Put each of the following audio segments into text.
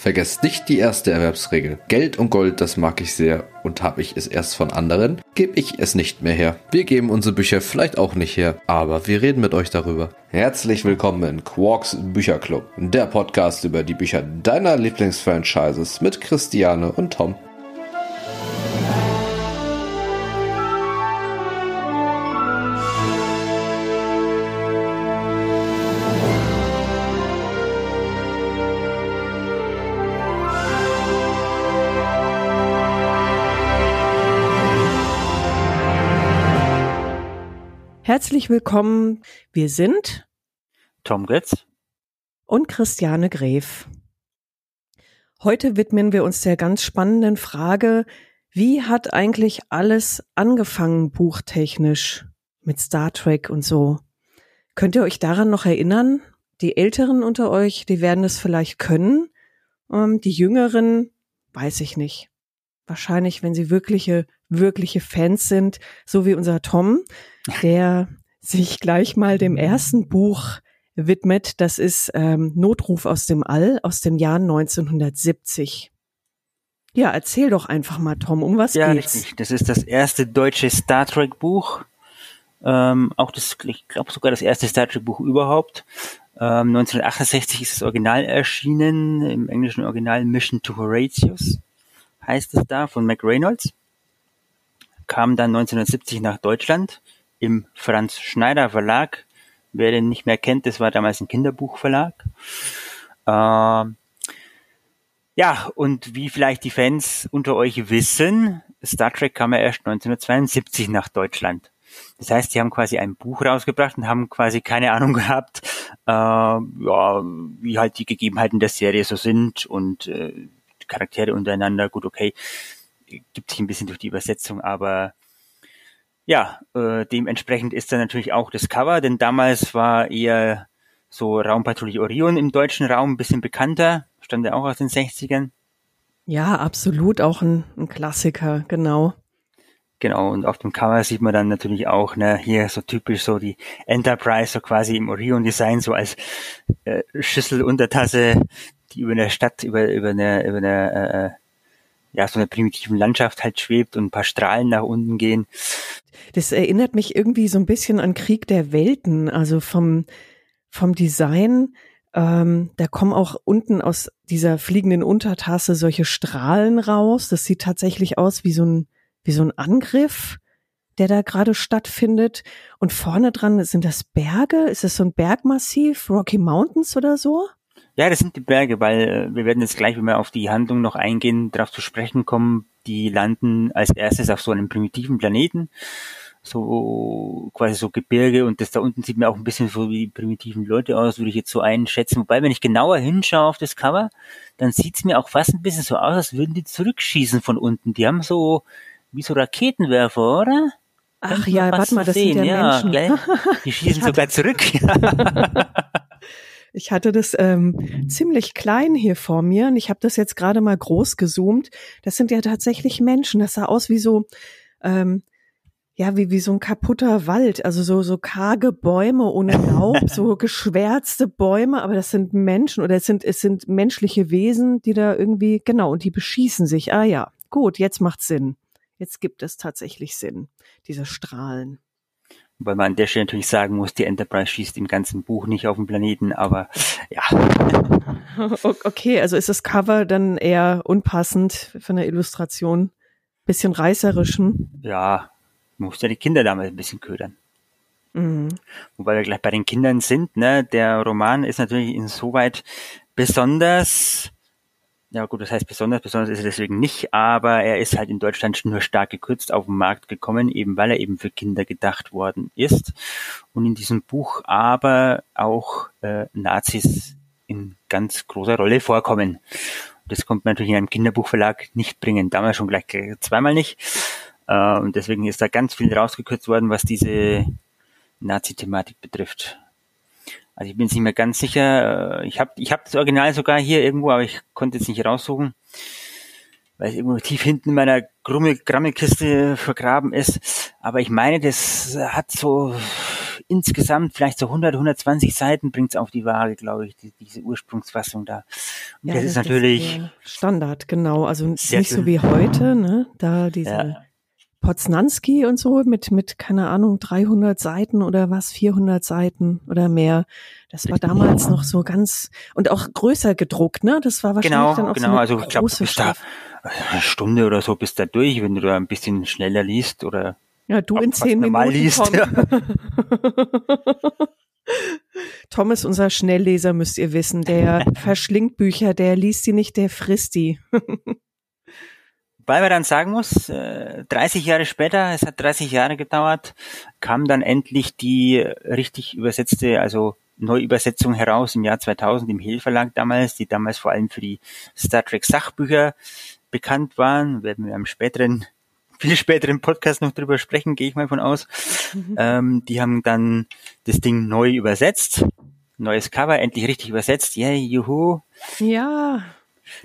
Vergesst nicht die erste Erwerbsregel. Geld und Gold, das mag ich sehr. Und habe ich es erst von anderen, gebe ich es nicht mehr her. Wir geben unsere Bücher vielleicht auch nicht her, aber wir reden mit euch darüber. Herzlich willkommen in Quarks Bücherclub, der Podcast über die Bücher deiner Lieblingsfranchises mit Christiane und Tom. Herzlich willkommen. Wir sind Tom Götz und Christiane Gref. Heute widmen wir uns der ganz spannenden Frage, wie hat eigentlich alles angefangen buchtechnisch mit Star Trek und so? Könnt ihr euch daran noch erinnern? Die Älteren unter euch, die werden es vielleicht können. Ähm, die Jüngeren, weiß ich nicht. Wahrscheinlich, wenn sie wirkliche, wirkliche Fans sind, so wie unser Tom, der sich gleich mal dem ersten Buch widmet. Das ist ähm, Notruf aus dem All aus dem Jahr 1970. Ja, erzähl doch einfach mal, Tom, um was ja, geht's? Richtig. Das ist das erste deutsche Star Trek Buch. Ähm, auch das, ich glaube sogar das erste Star Trek Buch überhaupt. Ähm, 1968 ist das Original erschienen, im englischen Original Mission to Horatius heißt es da, von Mac Reynolds. Kam dann 1970 nach Deutschland im Franz Schneider Verlag. Wer den nicht mehr kennt, das war damals ein Kinderbuchverlag. Ähm, ja, und wie vielleicht die Fans unter euch wissen, Star Trek kam ja erst 1972 nach Deutschland. Das heißt, die haben quasi ein Buch rausgebracht und haben quasi keine Ahnung gehabt, äh, ja, wie halt die Gegebenheiten der Serie so sind und äh, Charaktere untereinander. Gut, okay, gibt sich ein bisschen durch die Übersetzung, aber ja, äh, dementsprechend ist dann natürlich auch das Cover, denn damals war eher so Raumpatrouille Orion im deutschen Raum ein bisschen bekannter, stand ja auch aus den 60ern. Ja, absolut, auch ein, ein Klassiker, genau. Genau, und auf dem Cover sieht man dann natürlich auch, ne, hier so typisch so die Enterprise, so quasi im Orion-Design, so als äh, Schüssel, Untertasse, die über der Stadt, über, über eine, über eine, äh, ja, so eine primitiven Landschaft halt schwebt und ein paar Strahlen nach unten gehen. Das erinnert mich irgendwie so ein bisschen an Krieg der Welten, also vom, vom Design. Ähm, da kommen auch unten aus dieser fliegenden Untertasse solche Strahlen raus. Das sieht tatsächlich aus wie so ein, wie so ein Angriff, der da gerade stattfindet. Und vorne dran sind das Berge. Ist das so ein Bergmassiv, Rocky Mountains oder so? Ja, das sind die Berge, weil äh, wir werden jetzt gleich, wenn wir auf die Handlung noch eingehen, darauf zu sprechen kommen. Die landen als erstes auf so einem primitiven Planeten so quasi so Gebirge und das da unten sieht mir auch ein bisschen so wie die primitiven Leute aus, würde ich jetzt so einschätzen. Wobei, wenn ich genauer hinschaue auf das Cover, dann sieht's mir auch fast ein bisschen so aus, als würden die zurückschießen von unten. Die haben so wie so Raketenwerfer, oder? Ach ja, warte mal, das sehen. sind ja, Menschen. Gell? Die schießen sogar zurück. Ich hatte das ähm, ziemlich klein hier vor mir und ich habe das jetzt gerade mal groß gezoomt. Das sind ja tatsächlich Menschen. Das sah aus wie so ähm, ja, wie, wie so ein kaputter Wald, also so, so karge Bäume ohne Laub, so geschwärzte Bäume, aber das sind Menschen oder es sind, es sind menschliche Wesen, die da irgendwie, genau, und die beschießen sich. Ah ja, gut, jetzt macht's Sinn. Jetzt gibt es tatsächlich Sinn, diese Strahlen. Weil man an der Stelle natürlich sagen muss, die Enterprise schießt im ganzen Buch nicht auf den Planeten, aber ja. Okay, also ist das Cover dann eher unpassend von der Illustration? Bisschen reißerischen? Ja, muss ja die Kinder damit ein bisschen ködern. Mhm. Wobei wir gleich bei den Kindern sind, ne? Der Roman ist natürlich insoweit besonders, ja gut, das heißt besonders, besonders ist er deswegen nicht, aber er ist halt in Deutschland nur stark gekürzt auf den Markt gekommen, eben weil er eben für Kinder gedacht worden ist. Und in diesem Buch aber auch äh, Nazis in ganz großer Rolle vorkommen. Das kommt man natürlich in einem Kinderbuchverlag nicht bringen. Damals schon gleich zweimal nicht. Äh, und deswegen ist da ganz viel rausgekürzt worden, was diese Nazi-Thematik betrifft. Also ich bin jetzt nicht mehr ganz sicher. Äh, Ich habe ich hab das Original sogar hier irgendwo, aber ich konnte jetzt nicht raussuchen, weil es irgendwo tief hinten in meiner Grummel Grammelkiste vergraben ist. Aber ich meine, das hat so insgesamt vielleicht so 100, 120 Seiten bringt's auf die Waage, glaube ich, die, diese Ursprungsfassung da. Und das ist natürlich äh, Standard, genau. Also ist nicht so wie heute, ne? Da diese Ja. Poznanski und so mit, mit, keine Ahnung, 300 Seiten oder was, 400 Seiten oder mehr. Das war damals noch so ganz, und auch größer gedruckt, ne? Das war wahrscheinlich Genau, dann auch genau. so eine Also ich glaube, du große bist da eine Stunde oder so bist da durch, wenn du da ein bisschen schneller liest oder Ja, du in zehn Minuten, liest, Tom. Tom ist unser Schnellleser, müsst ihr wissen. Der verschlingt Bücher, der liest sie nicht, der frisst die. Weil man dann sagen muss, äh, 30 Jahre später, es hat 30 Jahre gedauert, kam dann endlich die richtig übersetzte, also Neuübersetzung heraus im Jahr 2000 im Hill Verlag damals, die damals vor allem für die Star Trek Sachbücher bekannt waren. Werden wir am späteren, viel späteren Podcast noch drüber sprechen, gehe ich mal von aus. Ähm, die haben dann das Ding neu übersetzt. Neues Cover, endlich richtig übersetzt. Yay, juhu Ja,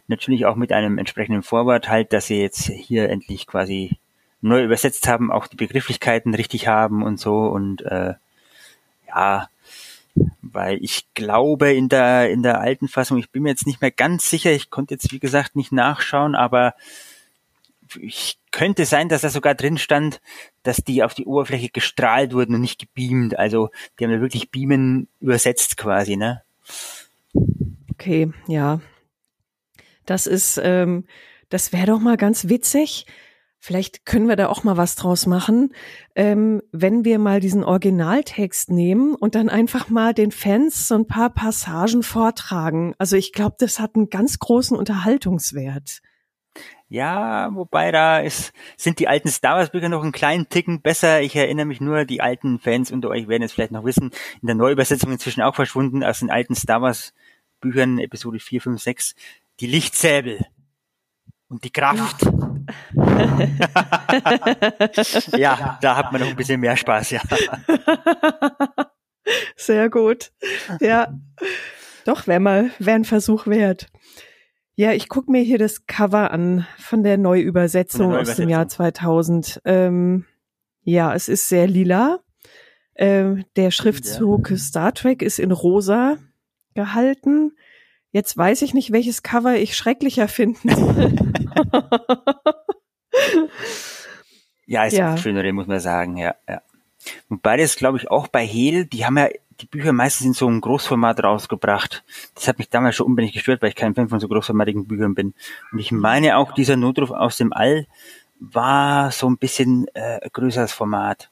natürlich auch mit einem entsprechenden Vorwort halt, dass sie jetzt hier endlich quasi neu übersetzt haben, auch die Begrifflichkeiten richtig haben und so und äh, ja, weil ich glaube in der in der alten Fassung, ich bin mir jetzt nicht mehr ganz sicher, ich konnte jetzt wie gesagt nicht nachschauen, aber ich könnte sein, dass da sogar drin stand, dass die auf die Oberfläche gestrahlt wurden und nicht gebeamt. Also die haben ja wirklich beamen übersetzt quasi, ne? okay, ja. Das ist, ähm, das wäre doch mal ganz witzig. Vielleicht können wir da auch mal was draus machen, ähm, wenn wir mal diesen Originaltext nehmen und dann einfach mal den Fans so ein paar Passagen vortragen. Also ich glaube, das hat einen ganz großen Unterhaltungswert. Ja, wobei da ist, sind die alten Star Wars Bücher noch einen kleinen Ticken besser. Ich erinnere mich nur, die alten Fans unter euch werden es vielleicht noch wissen, in der Neuübersetzung inzwischen auch verschwunden aus den alten Star Wars Büchern, Episode 4, 5, 6, die Lichtsäbel und die Kraft. ja, da hat man noch ein bisschen mehr Spaß, ja. Sehr gut. Ja, doch, wäre mal, wäre ein Versuch wert. Ja, ich guck mir hier das Cover an von der Neuübersetzung, Von der aus dem Jahr Neuübersetzung. 2000. Ähm, ja, es ist sehr lila. Ähm, der Schriftzug Star Trek ist in rosa gehalten. Jetzt weiß ich nicht, welches Cover ich schrecklicher finden soll. Ja, ist Ja. schönere, muss man sagen, ja, ja. Wobei das, glaube ich, auch bei Hehl, die haben ja die Bücher meistens in so einem Großformat rausgebracht. Das hat mich damals schon unbedingt gestört, weil ich kein Fan von so großformatigen Büchern bin. Und ich meine auch, dieser Notruf aus dem All war so ein bisschen äh, größeres Format.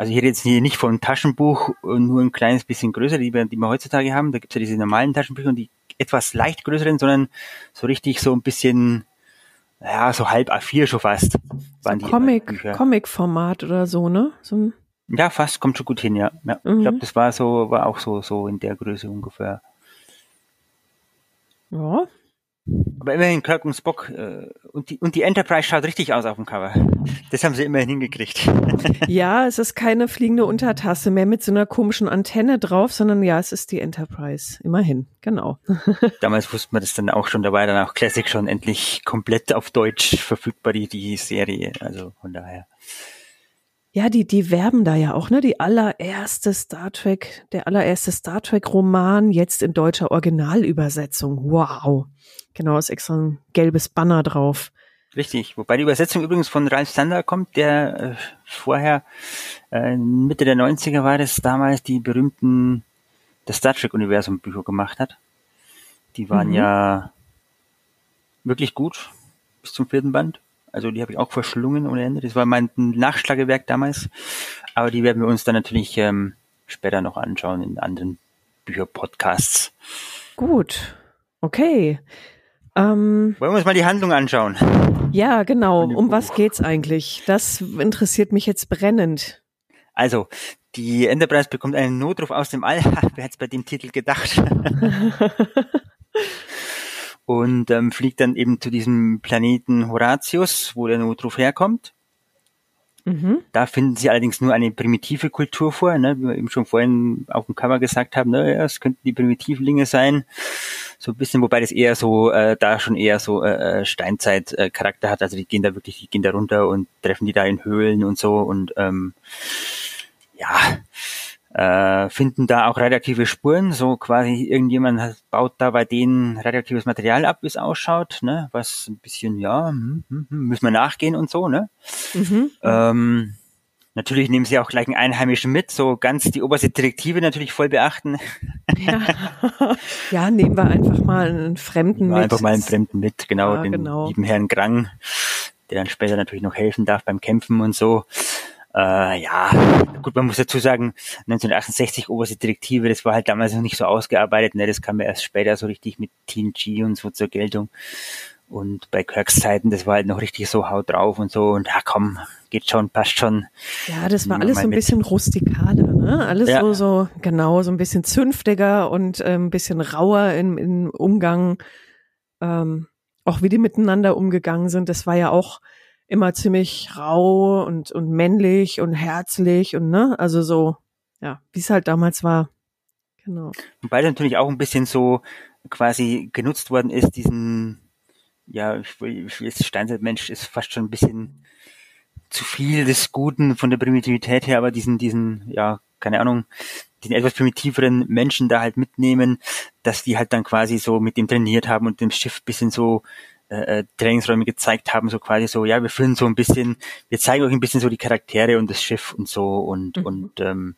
Also ich rede jetzt hier nicht von Taschenbuch, äh, nur ein kleines bisschen größer, die wir, die wir heutzutage haben. Da gibt's ja diese normalen Taschenbücher und die etwas leicht größeren, sondern so richtig so ein bisschen, ja, so halb A4 schon fast. Waren die Comic. Comic-Format oder so, ne? So ein, Ja, fast kommt schon gut hin, ja. ja. Mhm. Ich glaube, das war so, war auch so, so in der Größe ungefähr. ja, Aber immerhin Kirk und Spock äh, und die und die Enterprise schaut richtig aus auf dem Cover. Das haben sie immerhin hingekriegt. Ja, es ist keine fliegende Untertasse mehr mit so einer komischen Antenne drauf, sondern ja, es ist die Enterprise. Immerhin, genau. Damals wusste man das dann auch schon, da war dann auch Classic schon endlich komplett auf Deutsch verfügbar, die, die Serie. Also von daher. Ja, die, die werben da ja auch, ne? Die allererste Star Trek, der allererste Star Trek Roman, jetzt in deutscher Originalübersetzung. Wow. Genau, ist extra ein gelbes Banner drauf. Richtig. Wobei die Übersetzung übrigens von Ralph Sander kommt, der äh, vorher äh, Mitte der 90er war das damals die berühmten das Star Trek Universum Bücher gemacht hat. Die waren Mhm. ja wirklich gut bis zum vierten Band. Also die habe ich auch verschlungen ohne Ende. Das war mein Nachschlagewerk damals. Aber die werden wir uns dann natürlich ähm, später noch anschauen in anderen Bücherpodcasts. Gut. Okay. Ähm, Wollen wir uns mal die Handlung anschauen? ja, genau. Um was geht's eigentlich? Das interessiert mich jetzt brennend. Also, die Enterprise bekommt einen Notruf aus dem All. Wer hätte bei dem Titel gedacht? und ähm, fliegt dann eben zu diesem Planeten Horatius, wo der Notruf herkommt. Mhm. Da finden sie allerdings nur eine primitive Kultur vor, ne? wie wir eben schon vorhin auf dem Cover gesagt haben, ne? ja, es könnten die Primitivlinge sein, so ein bisschen, wobei das eher so, äh, da schon eher so äh, äh Steinzeit-Charakter äh, hat, also die gehen da wirklich, die gehen da runter und treffen die da in Höhlen und so und ähm, ja, äh, finden da auch radioaktive Spuren, so quasi irgendjemand hat, baut da bei denen radioaktives Material ab, wie es ausschaut, ne, was ein bisschen, ja, hm, hm, hm, müssen wir nachgehen und so, ne. Mhm. Ähm, natürlich nehmen sie auch gleich einen Einheimischen mit, so ganz die oberste Direktive natürlich voll beachten. Ja, ja nehmen wir einfach mal einen Fremden mit. Einfach mal einen Fremden mit, genau, ja, den genau. lieben Herrn Grang, der dann später natürlich noch helfen darf beim Kämpfen und so. Äh, ja, gut, man muss dazu sagen, 1968 oberste Direktive, das war halt damals noch nicht so ausgearbeitet, ne? das kam ja erst später so richtig mit TNG und so zur Geltung. Und bei Kirks Zeiten, das war halt noch richtig so haut drauf und so und ja komm, geht schon, passt schon. Ja, das war alles so ein mit. bisschen rustikaler, ne? Alles ja. so, so, genau, so ein bisschen zünftiger und äh, ein bisschen rauer im, im Umgang. Ähm, auch wie die miteinander umgegangen sind, das war ja auch immer ziemlich rau und, und männlich und herzlich und ne, also so, ja, wie es halt damals war. Genau. Wobei natürlich auch ein bisschen so quasi genutzt worden ist, diesen, ja, ich will, ich jetzt Steinzeitmensch ist fast schon ein bisschen zu viel des Guten von der Primitivität her, aber diesen, diesen, ja, keine Ahnung, den etwas primitiveren Menschen da halt mitnehmen, dass die halt dann quasi so mit dem trainiert haben und dem Schiff bisschen so äh, äh, Trainingsräume gezeigt haben, so quasi so, ja, wir führen so ein bisschen, wir zeigen euch ein bisschen so die Charaktere und das Schiff und so und, mhm. und ähm,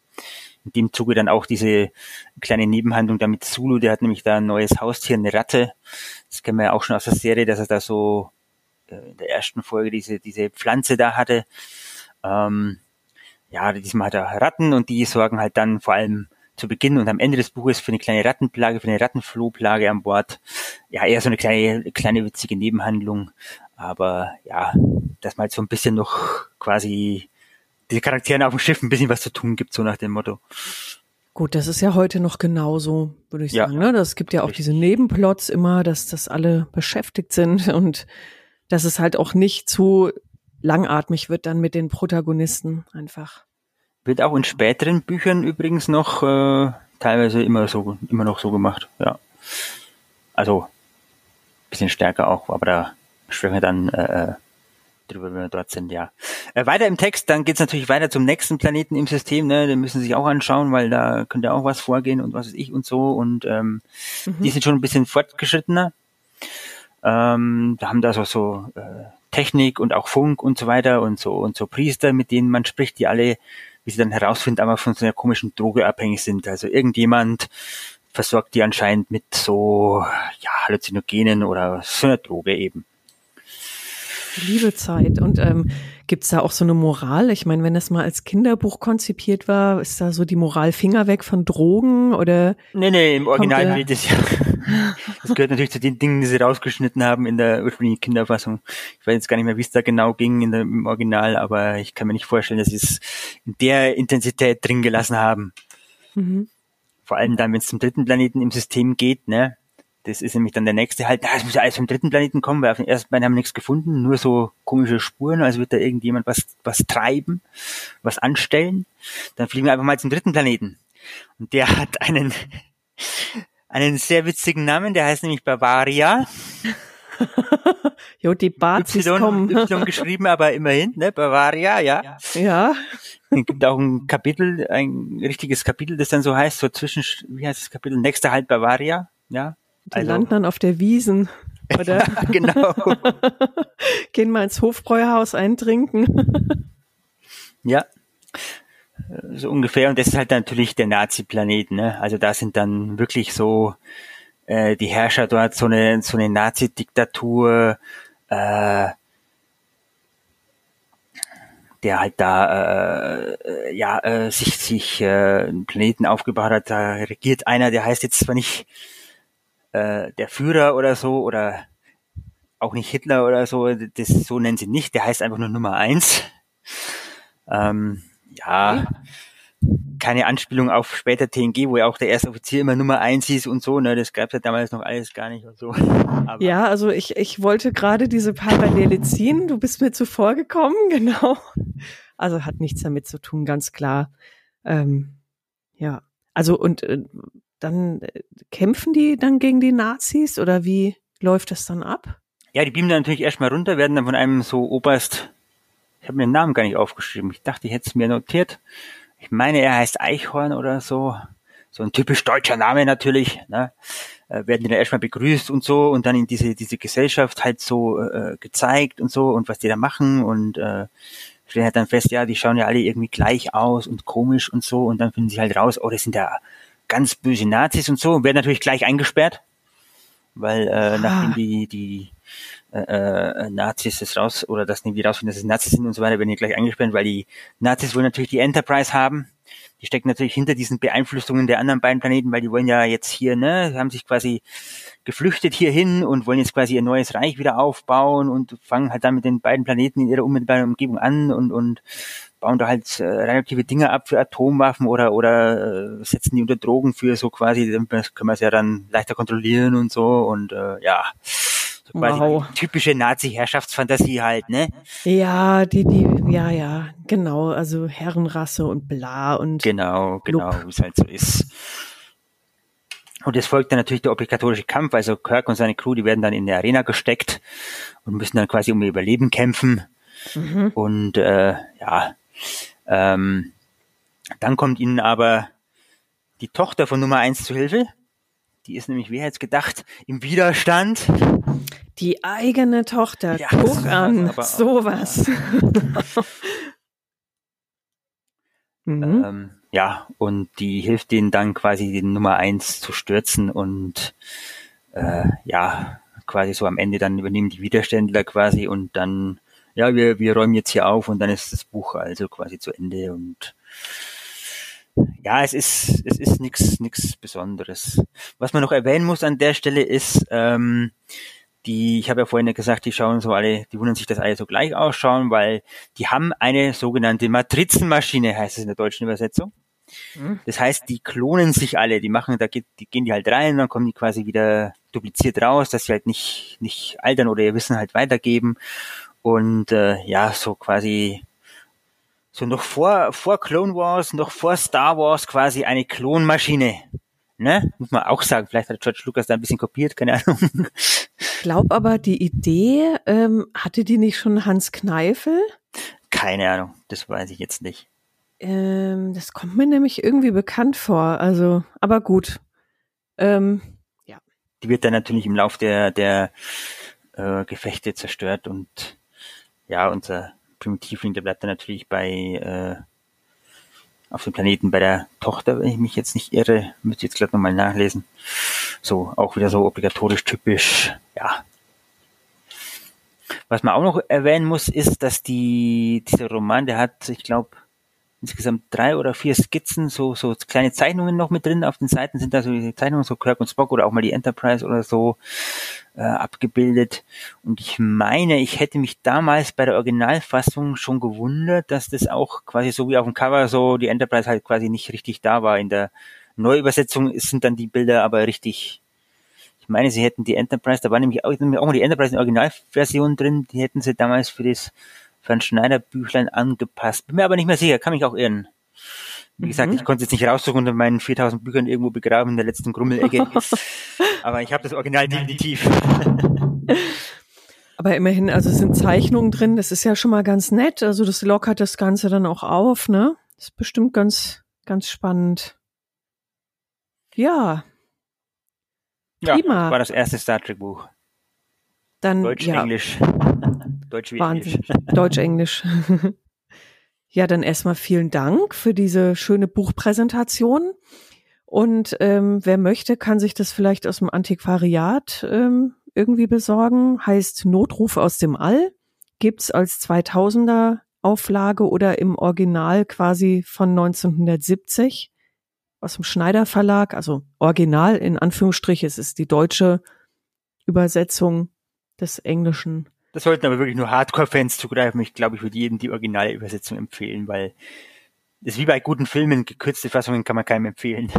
in dem Zuge dann auch diese kleine Nebenhandlung da mit Zulu, der hat nämlich da ein neues Haustier, eine Ratte. Das kennen wir ja auch schon aus der Serie, dass er da so äh, in der ersten Folge diese, diese Pflanze da hatte. Ähm, ja, diesmal hat er Ratten und die sorgen halt dann vor allem zu Beginn und am Ende des Buches für eine kleine Rattenplage, für eine Rattenflohplage an Bord. Ja, eher so eine kleine, kleine witzige Nebenhandlung. Aber ja, dass man halt so ein bisschen noch quasi die Charakteren auf dem Schiff ein bisschen was zu tun gibt, so nach dem Motto. Gut, das ist ja heute noch genauso, würde ich sagen. Ja. Ne? Das gibt ja auch Richtig. diese Nebenplots immer, dass das alle beschäftigt sind und dass es halt auch nicht zu langatmig wird dann mit den Protagonisten einfach. Wird auch in späteren Büchern übrigens noch äh, teilweise immer so, immer noch so gemacht, ja. Also bisschen stärker auch, aber da sprechen wir dann äh, drüber, wenn wir dort sind, ja. Äh, weiter im Text, dann geht's natürlich weiter zum nächsten Planeten im System, ne? Den müssen Sie sich auch anschauen, weil da könnte auch was vorgehen und was ist ich und so. Und ähm, mhm. die sind schon ein bisschen fortgeschrittener. Ähm, da haben da so, so äh, Technik und auch Funk und so weiter und so und so Priester, mit denen man spricht, die alle wie sie dann herausfinden, aber von so einer komischen Droge abhängig sind. Also irgendjemand versorgt die anscheinend mit so ja, Halluzinogenen oder so einer Droge eben. Liebe Zeit. Und ähm, gibt da auch so eine Moral? Ich meine, wenn das mal als Kinderbuch konzipiert war, ist da so die Moral Finger weg von Drogen oder? Nee, nee, im Original wird das ja. Das gehört natürlich zu den Dingen, die sie rausgeschnitten haben in der ursprünglichen Kinderfassung. Ich weiß jetzt gar nicht mehr, wie es da genau ging in der, im Original, aber ich kann mir nicht vorstellen, dass sie es in der Intensität drin gelassen haben. Mhm. Vor allem dann, wenn es zum dritten Planeten im System geht, ne? Das ist nämlich dann der nächste halt, es muss ja alles vom dritten Planeten kommen, weil auf den ersten beiden haben wir nichts gefunden, nur so komische Spuren, also wird da irgendjemand was, was treiben, was anstellen. Dann fliegen wir einfach mal zum dritten Planeten. Und der hat einen, einen sehr witzigen Namen, der heißt nämlich Bavaria. jo, die Bazis y, kommen. Y geschrieben, aber immerhin, ne, Bavaria, ja. Ja. Es gibt auch ein Kapitel, ein richtiges Kapitel, das dann so heißt, so zwischen, wie heißt das Kapitel? Nächster halt Bavaria, ja. Die also, landen dann auf der Wiesen, oder? genau. Gehen mal ins Hofbräuhaus eintrinken. ja. So ungefähr. Und das ist halt natürlich der Nazi-Planet, ne? Also da sind dann wirklich so äh, die Herrscher dort, so eine, so eine Nazi-Diktatur, äh, der halt da äh, ja äh, sich sich äh, einen Planeten aufgebaut hat, da regiert einer, der heißt jetzt zwar nicht äh, der Führer oder so oder auch nicht Hitler oder so, das so nennen sie nicht, der heißt einfach nur Nummer eins. Ähm, ja, keine Anspielung auf später TNG, wo ja auch der erste Offizier immer Nummer eins hieß und so, ne, das gab's ja damals noch alles gar nicht und so. Aber ja, also ich, ich wollte gerade diese Parallele ziehen, du bist mir zuvor gekommen, genau. Also hat nichts damit zu tun, ganz klar. Ähm, ja, also und äh, dann äh, kämpfen die dann gegen die Nazis oder wie läuft das dann ab? Ja, die beamen dann natürlich erstmal runter, werden dann von einem so Oberst, ich habe mir den Namen gar nicht aufgeschrieben, ich dachte, ich hätte es mir notiert. Ich meine, er heißt Eichhorn oder so. So ein typisch deutscher Name natürlich, ne? Äh, werden die dann erstmal begrüßt und so und dann in diese, diese Gesellschaft halt so äh, gezeigt und so und was die da machen und äh, stellen halt dann fest, ja, die schauen ja alle irgendwie gleich aus und komisch und so und dann finden sie halt raus, oh, das sind ja ganz böse Nazis und so werden natürlich gleich eingesperrt, weil äh, ah. nachdem die, die äh, äh, Nazis das raus oder das irgendwie rausfinden, dass es Nazis sind und so weiter, werden die gleich eingesperrt, weil die Nazis wollen natürlich die Enterprise haben. Die stecken natürlich hinter diesen Beeinflussungen der anderen beiden Planeten, weil die wollen ja jetzt hier, ne, haben sich quasi geflüchtet hierhin und wollen jetzt quasi ihr neues Reich wieder aufbauen und fangen halt dann mit den beiden Planeten in ihrer unmittelbaren Umgebung an und, und bauen da halt äh, relative Dinge ab für Atomwaffen oder oder äh, setzen die unter Drogen für so quasi, dann können wir es ja dann leichter kontrollieren und so und äh, ja. So quasi wow. typische Nazi-Herrschaftsfantasie halt, ne? Ja, die, die, ja, ja, genau, also Herrenrasse und bla und. Genau, genau, wie es halt so ist. Und es folgt dann natürlich der obligatorische Kampf, also Kirk und seine Crew, die werden dann in der Arena gesteckt und müssen dann quasi um ihr Überleben kämpfen. Mhm. Und äh, ja, ähm, dann kommt ihnen aber die Tochter von Nummer eins zu Hilfe. Die ist nämlich, wer jetzt gedacht, im Widerstand. Die eigene Tochter. Ja, Guck an, sowas. mhm. ähm, ja, und die hilft denen dann quasi den Nummer eins zu stürzen und äh, ja, quasi so am Ende dann übernehmen die Widerständler quasi und dann ja, wir, wir räumen jetzt hier auf und dann ist das Buch also quasi zu Ende und ja, es ist, es ist nichts nix Besonderes. Was man noch erwähnen muss an der Stelle ist, ähm, die, ich habe ja vorhin gesagt, die schauen so alle, die wundern sich, dass alle so gleich ausschauen, weil die haben eine sogenannte Matrizenmaschine, heißt es in der deutschen Übersetzung. Mhm. Das heißt, die klonen sich alle, die machen, da geht, die gehen die halt rein, dann kommen die quasi wieder dupliziert raus, dass sie halt nicht, nicht altern oder ihr Wissen halt weitergeben. Und äh, ja, so quasi so noch vor, vor Clone Wars, noch vor Star Wars quasi eine Klonmaschine. Ne? Muss man auch sagen. Vielleicht hat George Lucas da ein bisschen kopiert, keine Ahnung. Ich glaube aber, die Idee, ähm, hatte die nicht schon Hans Kneifel? Keine Ahnung, das weiß ich jetzt nicht. Ähm, das kommt mir nämlich irgendwie bekannt vor. Also, aber gut. Ähm, ja. Die wird dann natürlich im Lauf der, der äh, Gefechte zerstört und ja, unser Primitivling, der bleibt dann natürlich bei äh, auf dem Planeten bei der Tochter, wenn ich mich jetzt nicht irre, müsste jetzt gleich nochmal nachlesen. So, auch wieder so obligatorisch typisch, ja. Was man auch noch erwähnen muss, ist, dass die, dieser Roman, der hat, ich glaube, insgesamt drei oder vier Skizzen, so, so kleine Zeichnungen noch mit drin. Auf den Seiten sind da so die Zeichnungen, so Kirk und Spock oder auch mal die Enterprise oder so äh, abgebildet. Und ich meine, ich hätte mich damals bei der Originalfassung schon gewundert, dass das auch quasi so wie auf dem Cover so die Enterprise halt quasi nicht richtig da war. In der Neuübersetzung sind dann die Bilder aber richtig ich meine, sie hätten die Enterprise, da war nämlich auch, auch mal die Enterprise in Originalversion drin, die hätten sie damals für das für ein Schneiderbüchlein angepasst. Bin mir aber nicht mehr sicher, kann mich auch irren. Wie gesagt, mhm. ich konnte es jetzt nicht raussuchen unter meinen 4000 Büchern irgendwo begraben in der letzten Grummelecke. aber ich habe das Original definitiv. aber immerhin, also es sind Zeichnungen drin, das ist ja schon mal ganz nett. Also das lockert das Ganze dann auch auf, ne? Das ist bestimmt ganz, ganz spannend. Ja. Prima. Ja, war das erste Star Trek Buch. Dann, Deutsch, ja. Englisch. Deutsch Wahnsinn. Deutsch, Englisch. ja, dann erstmal vielen Dank für diese schöne Buchpräsentation. Und ähm, wer möchte, kann sich das vielleicht aus dem Antiquariat ähm, irgendwie besorgen. Heißt Notruf aus dem All. Gibt's als 2000er Auflage oder im Original quasi von 1970 aus dem Schneider Verlag. Also Original in Anführungsstrich. Es ist die deutsche Übersetzung des Englischen. Das sollten aber wirklich nur Hardcore-Fans zugreifen. Ich glaube, ich würde jedem die Originalübersetzung empfehlen, weil das ist wie bei guten Filmen, gekürzte Fassungen kann man keinem empfehlen.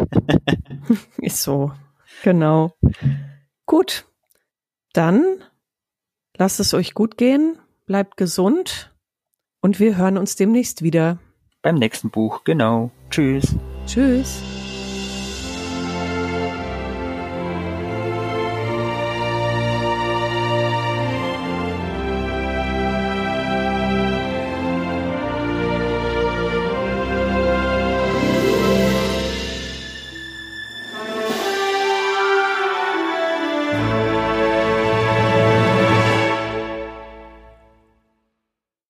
ist so. Genau. Gut. Dann lasst es euch gut gehen, bleibt gesund Und wir hören uns demnächst wieder. Beim nächsten Buch, genau. Tschüss. Tschüss.